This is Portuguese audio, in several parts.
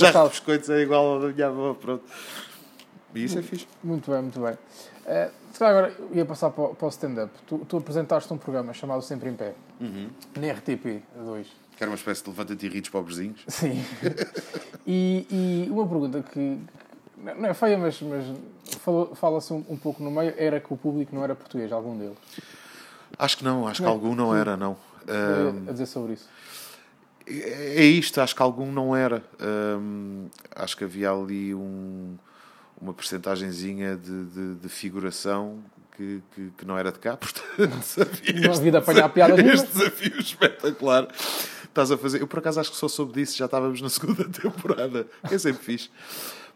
Já biscoitos é igual da minha avó, pronto. E isso é fixe. Muito bem, muito bem. Uh, se calhar agora ia passar para, para o stand-up. Tu, tu, apresentaste um programa chamado Sempre em Pé, uhum. na RTP2. Que era uma espécie de levanta-te e ritos pobrezinhos. Sim. e, e, uma pergunta que não é feia, mas, mas fala-se um, um, pouco no meio, era que o público não era português, algum deles. Acho que não, acho não. que algum não era, não. Um, a dizer sobre isso. É, é isto, acho que algum não era. Acho que havia ali um uma percentagenzinha de, de, de figuração que, que, que, não era de cá, portanto não havia de apanhar piadas Este desafio espetacular estás a fazer. Eu por acaso acho que só soube disso, já estávamos na segunda temporada, que é sempre fixe.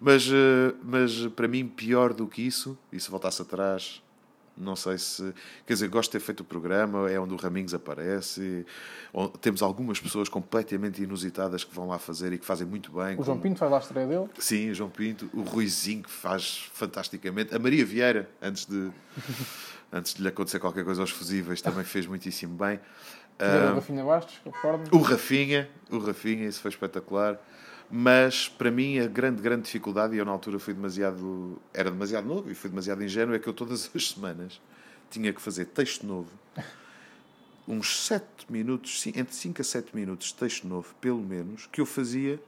Mas, eh, mas para mim, pior do que isso, e se voltasse atrás, não sei se. Quer dizer, gosto de ter feito o programa, é onde o Raminhos aparece. Temos algumas pessoas completamente inusitadas que vão lá fazer e que fazem muito bem. O João Pinto faz lá a estreia dele? Sim, o João Pinto. O Ruizinho que faz fantasticamente. A Maria Vieira, antes de, antes de lhe acontecer qualquer coisa aos fusíveis, também fez muitíssimo bem. O Rafinha Bastos, O Rafinha, o Rafinha, isso foi espetacular. Mas para mim a grande, grande dificuldade, e eu na altura fui demasiado. era demasiado novo e fui demasiado ingênuo, é que eu todas as semanas tinha que fazer texto novo, uns 7 minutos, entre 5 a 7 minutos de texto novo, pelo menos, que eu fazia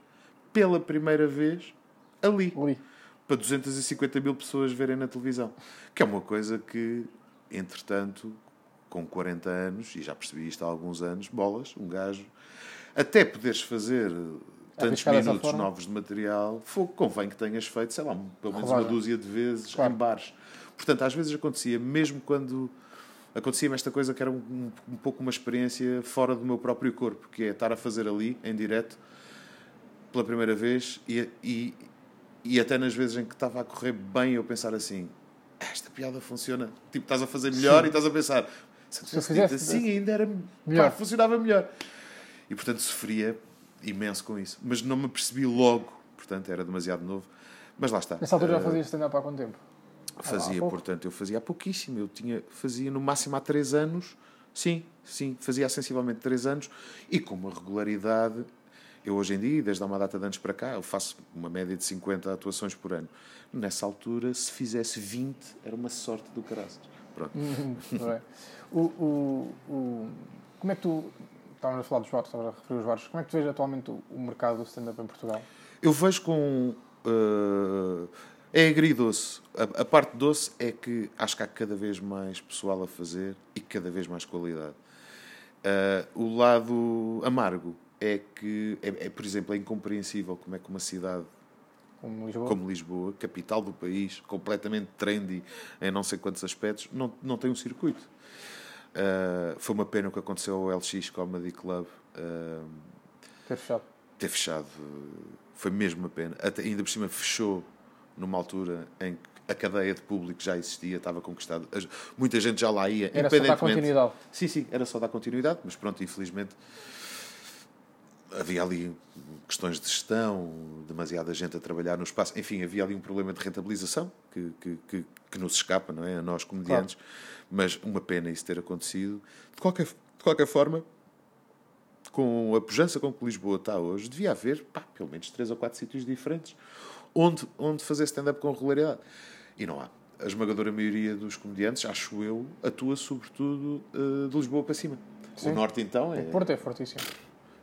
pela primeira vez ali. ali. Para 250 mil pessoas verem na televisão. Que é uma coisa que, entretanto, com 40 anos, e já percebi isto há alguns anos, bolas, um gajo, até poderes fazer tantos minutos novos de material, fogo, convém que tenhas feito, sei lá, pelo menos uma dúzia de vezes claro. em bares. Portanto, às vezes acontecia, mesmo quando acontecia-me esta coisa que era um, um, pouco uma experiência fora do meu próprio corpo, que é estar a fazer ali, em direto, pela primeira vez, e, e, e até nas vezes em que estava a correr bem, eu pensar assim: esta piada funciona. Tipo, estás a fazer melhor Sim. e estás a pensar: se eu tivesse assim, ainda era. Melhor. Pá, funcionava melhor. E portanto sofria imenso com isso. Mas não me percebi logo, portanto era demasiado novo. Mas lá está. Nessa altura já eh, fazia stand-up há quanto tempo? Fazia, ah, portanto, eu fazia há pouquíssimo. Eu tinha, fazia no máximo há 3 anos. Sim, sim, fazia há sensivelmente 3 anos e com uma regularidade. Eu hoje em dia, desde há uma data de anos para cá, eu faço uma média de 50 atuações por ano. Nessa altura, se fizesse 20, era uma sorte do caraças. Pronto. o, o, o, como é que tu estávamos a falar dos bares, estavas a referir os bares. Como é que tu vês atualmente o, o mercado do stand-up em Portugal? Eu vejo com. Uh, é agridoce. A, a, parte doce é que acho que há cada vez mais pessoal a fazer e cada vez mais qualidade. Uh, o lado amargo é que, é, é, por exemplo, é incompreensível como é que uma cidade como Lisboa. como Lisboa, capital do país, completamente trendy em não sei quantos aspectos, não, não tem um circuito. Uh, foi uma pena o que aconteceu ao LX Comedy Club. Uh, ter fechado. Ter fechado. Foi mesmo uma pena. Até, ainda por cima fechou numa altura em que a cadeia de público já existia, estava conquistada. Muita gente já lá ia. Era só dar continuidade. Sim, sim, era só dar continuidade, mas pronto, infelizmente havia ali questões de gestão, demasiada gente a trabalhar no espaço, enfim, havia ali um problema de rentabilização que, que, que, que nos escapa, não é? A nós, comediantes. Claro. Mas uma pena isso ter acontecido. De qualquer, de qualquer forma, com a pujança com que Lisboa está hoje, devia haver pá, pelo menos três ou quatro sítios diferentes onde, onde fazer stand-up com regularidade. E não há. A esmagadora maioria dos comediantes, acho eu, atua sobretudo uh, de Lisboa para cima. Sim. O Norte, então, é. O Porto é fortíssimo.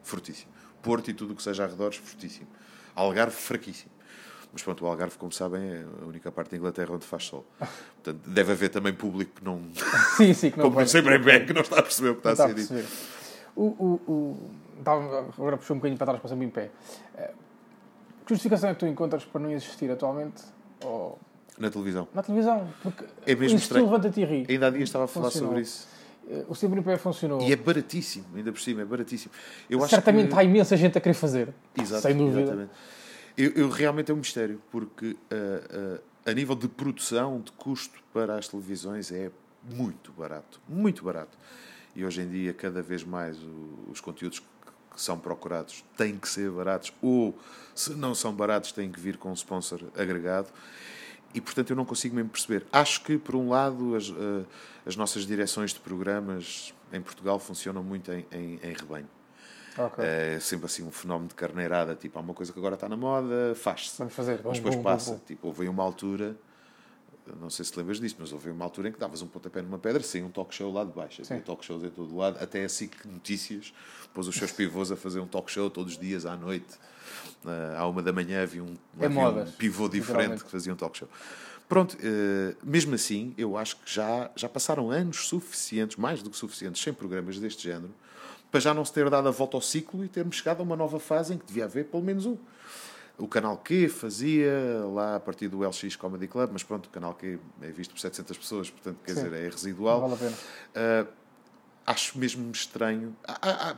Fortíssimo. Porto e tudo o que seja arredores, fortíssimo. Algarve, fraquíssimo. Mas pronto, o Algarve, como sabem, é a única parte da Inglaterra onde faz sol. Portanto, deve haver também público que não. Sim, sim, que não Como sempre bem, que não está a perceber o que está, a ser dito. O, o, o, agora puxou um bocadinho para trás sempre em pé. Eh, que justificação é que tu encontras para não existir atualmente? Ou... Na televisão. Na televisão. Porque é mesmo estranho. Levanta-te e ri. Ainda há dias estava a falar Funcionou. sobre isso. Eh, o sempre em pé funcionou. E é baratíssimo, ainda por cima, é baratíssimo. Eu Certamente que... há imensa gente a querer fazer. Exato, sem dúvida. Exatamente. Eu, eu, realmente é um mistério, porque uh, uh, a nível de produção, de custo para as televisões, é muito barato. Muito barato. E hoje em dia, cada vez mais, o, os conteúdos que são procurados têm que ser baratos, ou se não são baratos, têm que vir com um sponsor agregado. E portanto, eu não consigo mesmo perceber. Acho que, por um lado, as, uh, as nossas direções de programas em Portugal funcionam muito em, em, em rebanho. Ok. É sempre assim um fenómeno de carneirada, tipo, há uma coisa que agora está na moda, faz-se. Vamos fazer. Mas depois passa. bum. Tipo, houve uma altura, não sei se lembras disso, mas houve uma altura em que davas um pontapé numa pedra sem um talk show lá de baixo. Havia talk shows em todo lado, até assim que Notícias pôs os seus pivôs a fazer um talk show todos os dias à noite. Ah, à uma da manhã havia um, É havia modas, um pivô diferente que fazia um talk show. Pronto, eh, mesmo assim, eu acho que já, já passaram anos suficientes, mais do que suficientes, sem programas deste género, para já não se ter dado a volta ao ciclo e termos chegado a uma nova fase em que devia haver pelo menos um. O canal Q fazia lá a partir do LX Comedy Club, mas pronto, o canal Q é visto por 700 pessoas, portanto, quer Sim. dizer, é Não residual. vale a pena. Uh, acho mesmo estranho. há- há- há-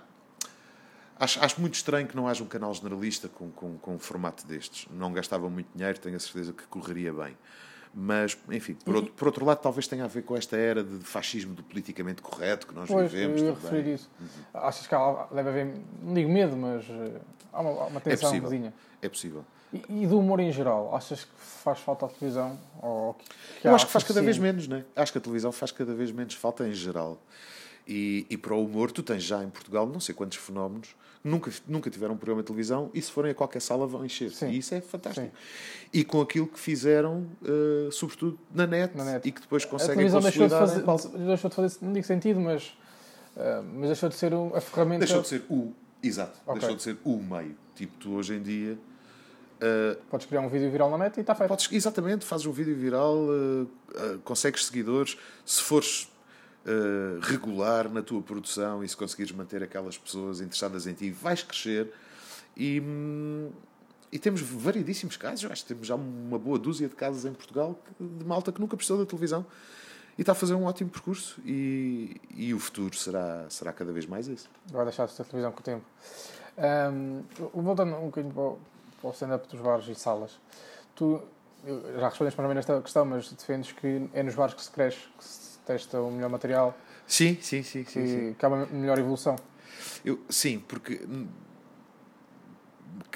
acho, acho muito estranho que não haja um canal generalista com, com, com um formato destes. Não gastava muito dinheiro, tenho a certeza que correria bem. Mas, enfim, por outro, por outro lado, talvez tenha a ver com esta era de fascismo do politicamente correto que nós Pois, eu vivemos. ia também. referir isso. Achas que há, deve haver, não digo medo, mas eh, há uma, há uma É tensão possível. cozinha. É possível. E, e do humor em geral, achas que faz falta à televisão? Ou que, que Eu acho que faz cada vez menos, não é? Acho que a televisão faz cada vez menos falta em geral. E, e para o humor, tu tens já em Portugal não sei quantos fenómenos nunca, nunca tiveram um programa de televisão e se forem a qualquer sala vão encher. Sim. E isso é fantástico. Sim. E com aquilo que fizeram, eh, sobretudo na net, Na net. e que depois A conseguem deixou de, consolidar fazer, em palco. deixou de fazer, não digo sentido, mas, eh, mas deixou de ser a ferramenta. Deixou de ser o... Exato. Ok. Deixou de ser o meio. Tipo, tu hoje em dia... eh, Podes criar um vídeo viral na net e está feito. Podes, exatamente, fazes um vídeo viral, consegues seguidores, se fores eh, regular na tua produção e se conseguires manter aquelas pessoas interessadas em ti, vais crescer. E, hum, e temos variedíssimos casos, eu acho que temos já uma boa dúzia de casos em Portugal de malta que nunca precisou da televisão e está a fazer um ótimo percurso. E, e o futuro será, será cada vez mais esse. Deixar de ter televisão com o tempo. Ahm, voltando um bocadinho para o, stand-up dos bares e salas, tu já respondeste para mim nesta questão, mas defendes que é nos bares que se cresce, que se testa o melhor material, Sim, sim, sim, que, que há uma melhor evolução. Eu, sim, porque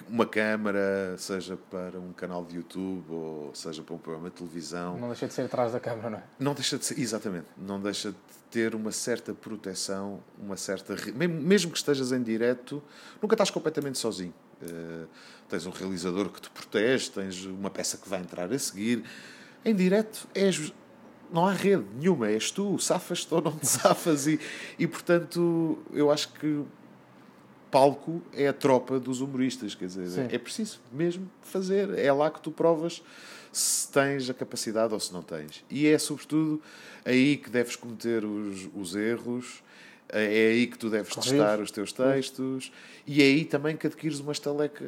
uma câmara, seja para um canal de YouTube ou seja para um programa de televisão, Não deixa de ser atrás da câmara, não é? não deixa de ser, exatamente, não deixa de ter uma certa proteção, uma certa. Mesmo, que estejas em direto, nunca estás completamente sozinho. Eh, tens um realizador que te protege, tens uma peça que vai entrar a seguir. Em direto, és. Não há rede nenhuma, és tu, safas-te ou não te safas, e, e portanto eu acho que palco é a tropa dos humoristas, quer dizer, Sim. é preciso mesmo fazer, é lá que tu provas se tens a capacidade ou se não tens. E é sobretudo aí que deves cometer os, os erros, é aí que tu deves testar os teus textos e é aí também que adquires uma estaleca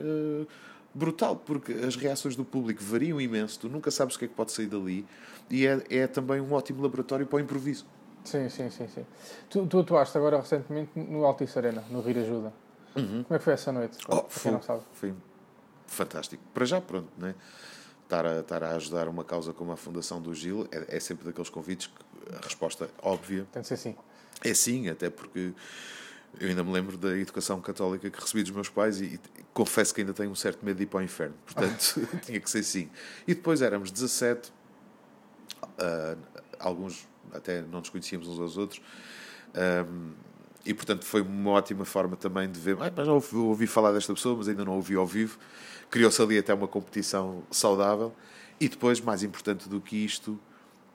brutal, porque as reações do público variam imenso, tu nunca sabes o que é que pode sair dali e é, é também um ótimo laboratório para o improviso. Sim, sim, sim. sim. Tu, tu atuaste agora recentemente no Altice Arena, no Rir Ajuda. Como é que foi essa noite? Oh, foi, foi fantástico. Para já, pronto, né? estar, a, estar a ajudar uma causa como a Fundação do Gil é, é sempre daqueles convites que a resposta óbvia Tem de ser assim. é sim, até porque eu ainda me lembro da educação católica que recebi dos meus pais e, e confesso que ainda tenho um certo medo de ir para o inferno. Portanto, tinha que ser sim. E depois éramos 17, ah, alguns até não nos conhecíamos uns aos outros. ahm, e portanto foi uma ótima forma também de ver. "Ah, mas já ouvi, ouvi falar desta pessoa, mas ainda não ouvi ao vivo. Criou-se ali até uma competição saudável. E depois, mais importante do que isto,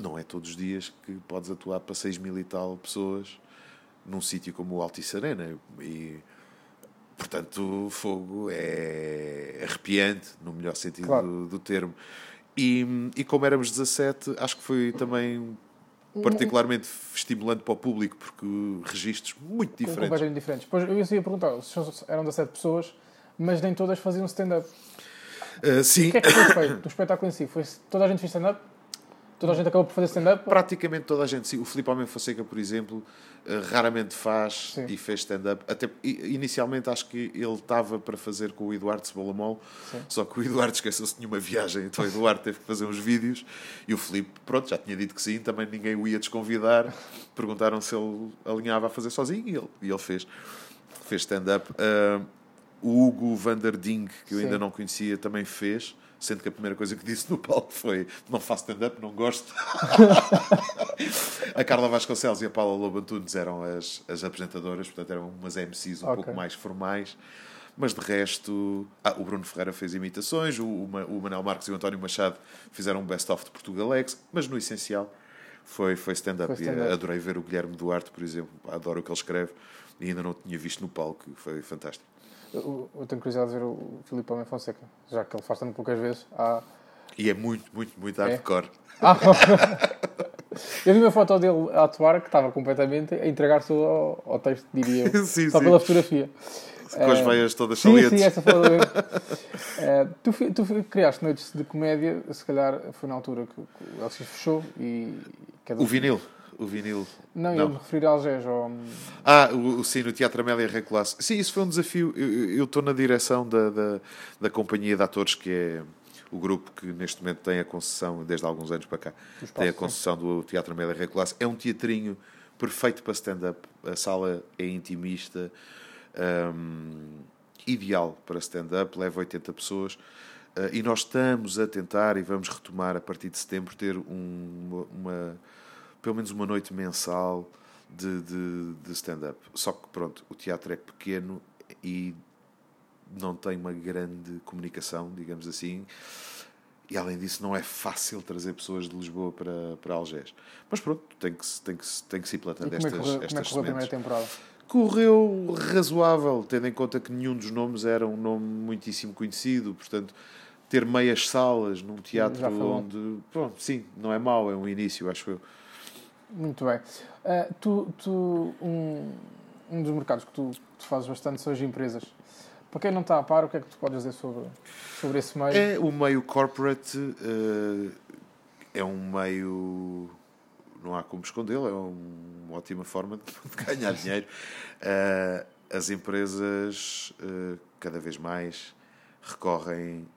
não é todos os dias que podes atuar para 6 mil e tal pessoas num sítio como o Altice Arena. E, portanto, o fogo é arrepiante, no melhor sentido Claro. do, do termo. E, e como éramos 17, acho que foi também particularmente estimulante para o público, porque registros muito diferentes. Completamente diferentes. Pois eu ia perguntar, eram 17 pessoas, mas nem todas faziam stand-up. Uh, sim, O que é que foi feito do espetáculo em si? Foi toda a gente fez stand-up? Toda a gente acabou por fazer stand-up? praticamente toda a gente. Sim. O Filipe Almeida Fonseca, por exemplo, eh, raramente faz Sim. e fez stand-up. Até inicialmente acho que ele estava para fazer com o Eduardo Cebolamol, só que o Eduardo esqueceu-se de nenhuma viagem, então o Eduardo teve que fazer uns vídeos e o Filipe, pronto, já tinha dito que sim, também ninguém o ia desconvidar. Perguntaram se ele alinhava a fazer sozinho e ele, e ele fez. Fez stand-up. Ah, o Hugo van der Ding, que eu Sim. ainda não conhecia, também fez. Sendo que a primeira coisa que disse no palco foi: Não faço stand-up, não gosto. a Carla Vasconcelos e a Paula Lobo Antunes eram as, as apresentadoras, portanto eram umas MCs um Ok. pouco mais formais. Mas de resto, ah, o Bruno Ferreira fez imitações, o, o, o Manel Marques e o António Machado fizeram um best-of de Portugalex, mas no essencial foi, foi stand-up. Eh, adorei ver o Guilherme Duarte, por exemplo, adoro o que ele escreve e ainda não tinha visto no palco, foi fantástico. Eu, eu tenho curiosidade de ver o Filipe Homem Fonseca, já que ele faz tanto poucas vezes. Há... E é muito, muito, muito É? hardcore. Ah, eu vi uma foto dele a atuar que estava completamente a entregar-se ao, ao texto, diria eu. Sim, Só sim. pela fotografia. Com as Eh, veias todas Sim, salientes. sim, essa foto mesmo. Eh, tu, tu criaste noites de comédia, se calhar foi na altura que, que o LX fechou e. cada- O vinil. O vinil. Não, Não. eu me referi a. Ao... Ah, o, o sim, no Teatro Amélia Recolasse. Sim, isso foi um desafio. Eu- estou na direção da, da, da companhia de atores, que é o grupo que neste momento tem a concessão, desde há alguns anos para cá, espaço, tem a sim. concessão do Teatro Amélia Recolasse. É um teatrinho perfeito para stand-up. A sala é intimista, hum, ideal para stand-up, leva 80 pessoas. Uh, e nós estamos a tentar e vamos retomar a partir de setembro ter um- uma, pelo menos uma noite mensal de, de, de stand-up. Só que pronto, o teatro é pequeno e não tem uma grande comunicação, digamos assim. E além disso, não é fácil trazer pessoas de Lisboa para, para Algés. Mas pronto, tem que, se- tem que, tem que se ir plantando como é que estas, correu, como é estas que correu a primeira temporada? Correu razoável, tendo em conta que nenhum dos nomes era um nome muitíssimo conhecido, portanto, ter meias salas num teatro onde. Pronto, sim, não é mau, é um início, acho eu. Muito bem. Ah, tu, tu um, um dos mercados que tu, tu fazes bastante são as empresas. Para quem não está a par, o que é que tu podes dizer sobre, sobre esse meio? É o meio corporate, eh, é um meio. Não há como escondê-lo, é uma ótima forma de ganhar dinheiro. Eh, as empresas, cada vez mais, recorrem,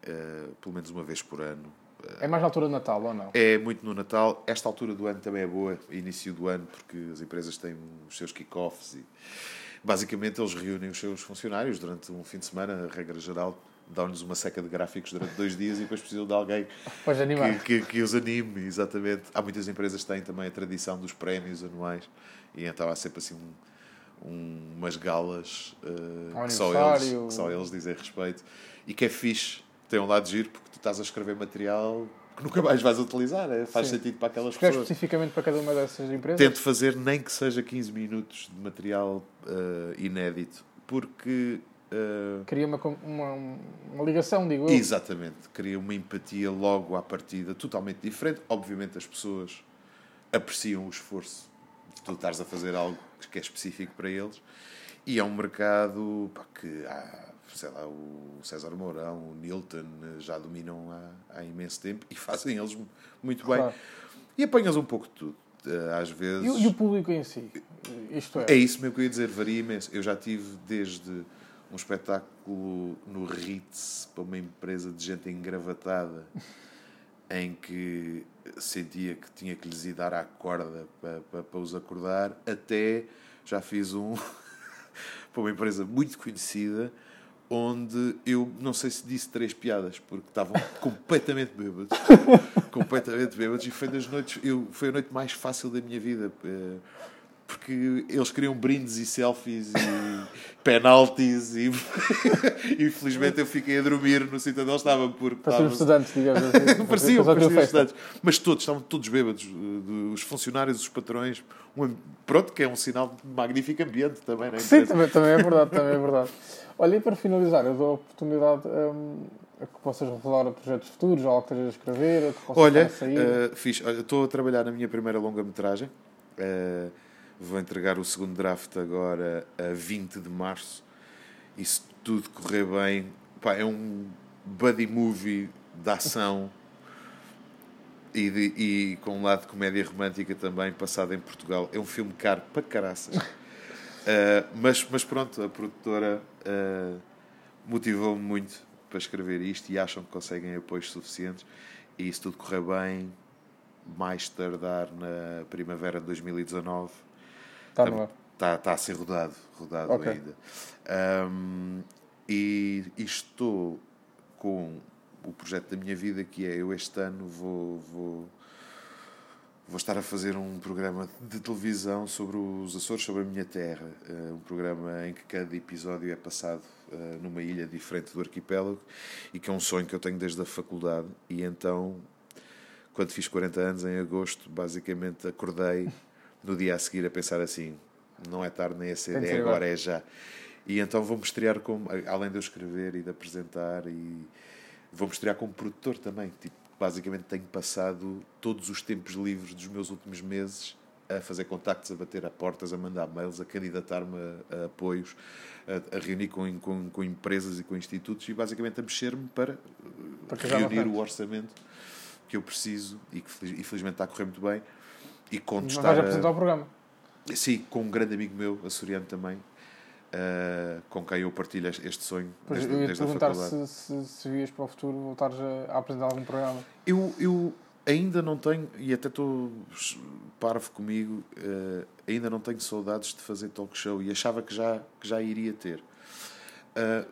pelo menos uma vez por ano, É mais na altura de Natal ou não? É muito no Natal. Esta altura do ano também é boa, início do ano, porque as empresas têm os seus kick-offs e basicamente eles reúnem os seus funcionários durante um fim de semana, a regra geral, dão-lhes uma seca de gráficos durante dois dias e depois precisam de alguém que, que, que os anime, exatamente. Há muitas empresas que têm também a tradição dos prémios anuais e então há sempre assim um, um- umas galas Ao que, só eles, que só eles dizem respeito e que é fixe, tem um lado giro porque estás a escrever material que nunca mais vais utilizar, é? faz Sim. sentido para aquelas Escreves pessoas. especificamente para cada uma dessas empresas? Tento fazer nem que seja 15 minutos de material eh, inédito porque eh, Cria uma, uma, uma ligação, digo eu. Exatamente, cria uma empatia logo à partida totalmente diferente. Obviamente, as pessoas apreciam o esforço de tu estares a fazer algo que é específico para eles, e é um mercado pá, que há, sei lá, o César Mourão, o Nilton eh, já dominam há, há imenso tempo e fazem eles muito bem. Claro. E apanhas um pouco de tudo. Eh, Às vezes. E, o- e o público em si? Isto é. É isso mesmo que eu ia dizer, varia imenso. Eu já tive desde um espetáculo no Ritz para uma empresa de gente engravatada em que sentia que tinha que lhes ir dar à corda para, para, para os acordar, até já fiz um para uma empresa muito conhecida onde eu não sei se disse três piadas porque estavam completamente bêbados completamente bêbados e foi das noites eu, foi a noite mais fácil da minha vida eh, porque eles queriam brindes e selfies e penaltis e infelizmente eu fiquei a dormir no sítio onde eles estavam porque estava- estudantes, digamos assim. Pareciam, a pareciam estudantes. Mas todos, estavam todos bêbados. eh, Os funcionários, os patrões. Um, pronto, que é um sinal de magnífico ambiente também, não é? Sim, também, também é verdade, também é verdade. Olha, e para finalizar, eu dou a oportunidade hum, a que possas revelar projetos futuros, algo que estejas a escrever, a que possas Olha, a sair. eh, fixe. Olha, estou a trabalhar na minha primeira longa-metragem. Eh, vou entregar o segundo draft agora a 20 de março. E se tudo correr bem, pá, é um buddy movie de ação e, de- e com um lado de comédia romântica também, passado em Portugal. É um filme caro para caraças. Eh, mas, mas pronto, a produtora eh, motivou-me muito para escrever isto e acham que conseguem apoios suficientes. E se tudo correr bem, mais tardar na primavera de 2019, Está no ar. Está tá a ser rodado, rodado Ok. ainda. Ahm, E, e estou com o projeto da minha vida que é eu este ano vou, vou, vou estar a fazer um programa de televisão sobre os Açores, sobre a minha terra. Uh, um programa em que cada episódio é passado uh, numa ilha diferente do arquipélago e que é um sonho que eu tenho desde a faculdade. E então, quando fiz 40 anos, em agosto, basicamente acordei no dia a seguir a pensar assim: não é tarde nem é cedo, é agora, é já. E então vou-me estrear como, além de eu escrever e de apresentar, e vou-me estrear como produtor também. Tipo, basicamente tenho passado todos os tempos livres dos meus últimos meses a fazer contactos, a bater a portas, a mandar mails, a candidatar-me a, a, apoios, a, a reunir com, com, com, empresas e com institutos e basicamente a mexer-me para, para reunir o orçamento que eu preciso e que infelizmente está a correr muito bem e contestar. Mas vais apresentar o programa? Sim, com um grande amigo meu, açoriano também, uh, com quem eu partilho este sonho pois desde, eu ia desde perguntar se, se, se vias para o futuro voltares a, a, apresentar algum programa. Eu, eu ainda não tenho, e até estou parvo comigo, uh, ainda não tenho saudades de fazer talk show e achava que já, que já iria ter. Uh,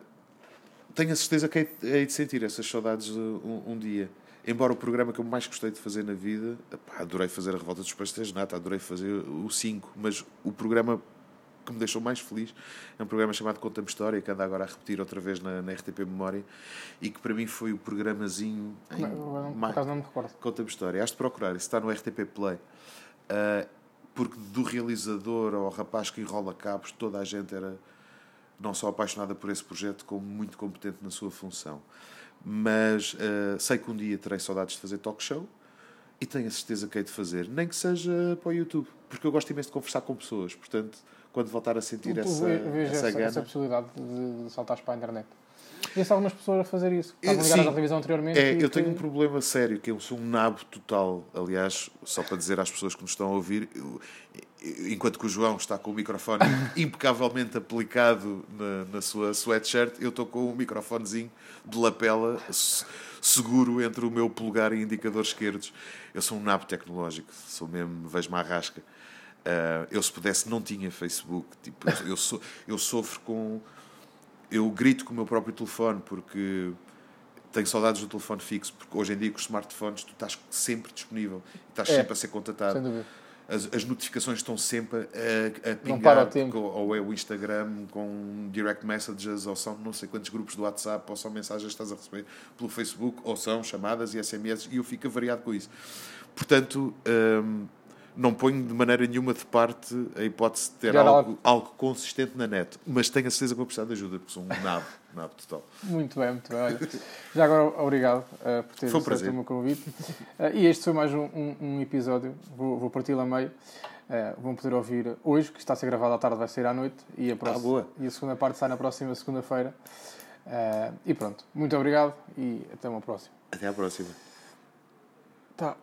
tenho a certeza que hei de sentir essas saudades um, um dia. Embora o programa que eu mais gostei de fazer na vida, adorei fazer a Revolta dos Pastéis de Nata, adorei fazer o 5, mas o programa que me deixou mais feliz. É um programa chamado Conta-me História, que anda agora a repetir outra vez na, na RTP Memória, e que para mim foi o programazinho. Em não, acaso não me recordo. Conta-me História. Has de procurar, isso está no RTP Play. Uh, porque do realizador ao rapaz que enrola cabos, toda a gente era não só apaixonada por esse projeto, como muito competente na sua função. Mas uh, sei que um dia terei saudades de fazer talk show e tenho a certeza que hei de fazer, nem que seja para o YouTube, porque eu gosto imenso de conversar com pessoas. Portanto, quando voltar a sentir tu, essa, vejo essa, essa, essa possibilidade de, de saltares para a internet. Conheço algumas pessoas a fazer isso. Estavam ligadas à televisão anteriormente. É, eu tenho um problema sério, que eu sou um nabo total. Aliás, só para dizer às pessoas que nos estão a ouvir, eu, enquanto que o João está com o microfone impecavelmente aplicado na, na sua sweatshirt, eu estou com o microfonezinho de lapela seguro entre o meu polegar e indicador esquerdos. Eu sou um nabo tecnológico, sou mesmo, vejo-me à rasca. Uh, eu, se pudesse, não tinha Facebook. Tipo, eu, so, eu sofro com. Eu grito com o meu próprio telefone porque tenho saudades do telefone fixo. Porque hoje em dia, com os smartphones, tu estás sempre disponível estás é, sempre a ser contatado. As, as notificações estão sempre a, a pingar, ou é o Instagram com direct messages, ou são não sei quantos grupos do WhatsApp, ou são mensagens que estás a receber pelo Facebook, ou são chamadas e SMS, e eu fico variado com isso. Portanto, hum, não ponho de maneira nenhuma de parte a hipótese de ter algo, algo, algo. consistente na net, mas tenho a certeza que vou precisar de ajuda, porque sou um nabo, nabo total. Muito bem, muito bem. Olha, já agora, obrigado uh, por teres aceito o meu convite. Uh, e este foi mais um, um, um episódio, vou, vou partir a meio. Uh, vão poder ouvir hoje, que está a ser gravado à tarde, vai sair à noite, e a, próxima, ah, e a segunda parte sai na próxima segunda-feira. Uh, e pronto, muito obrigado e até uma próxima. Até à próxima. Tá.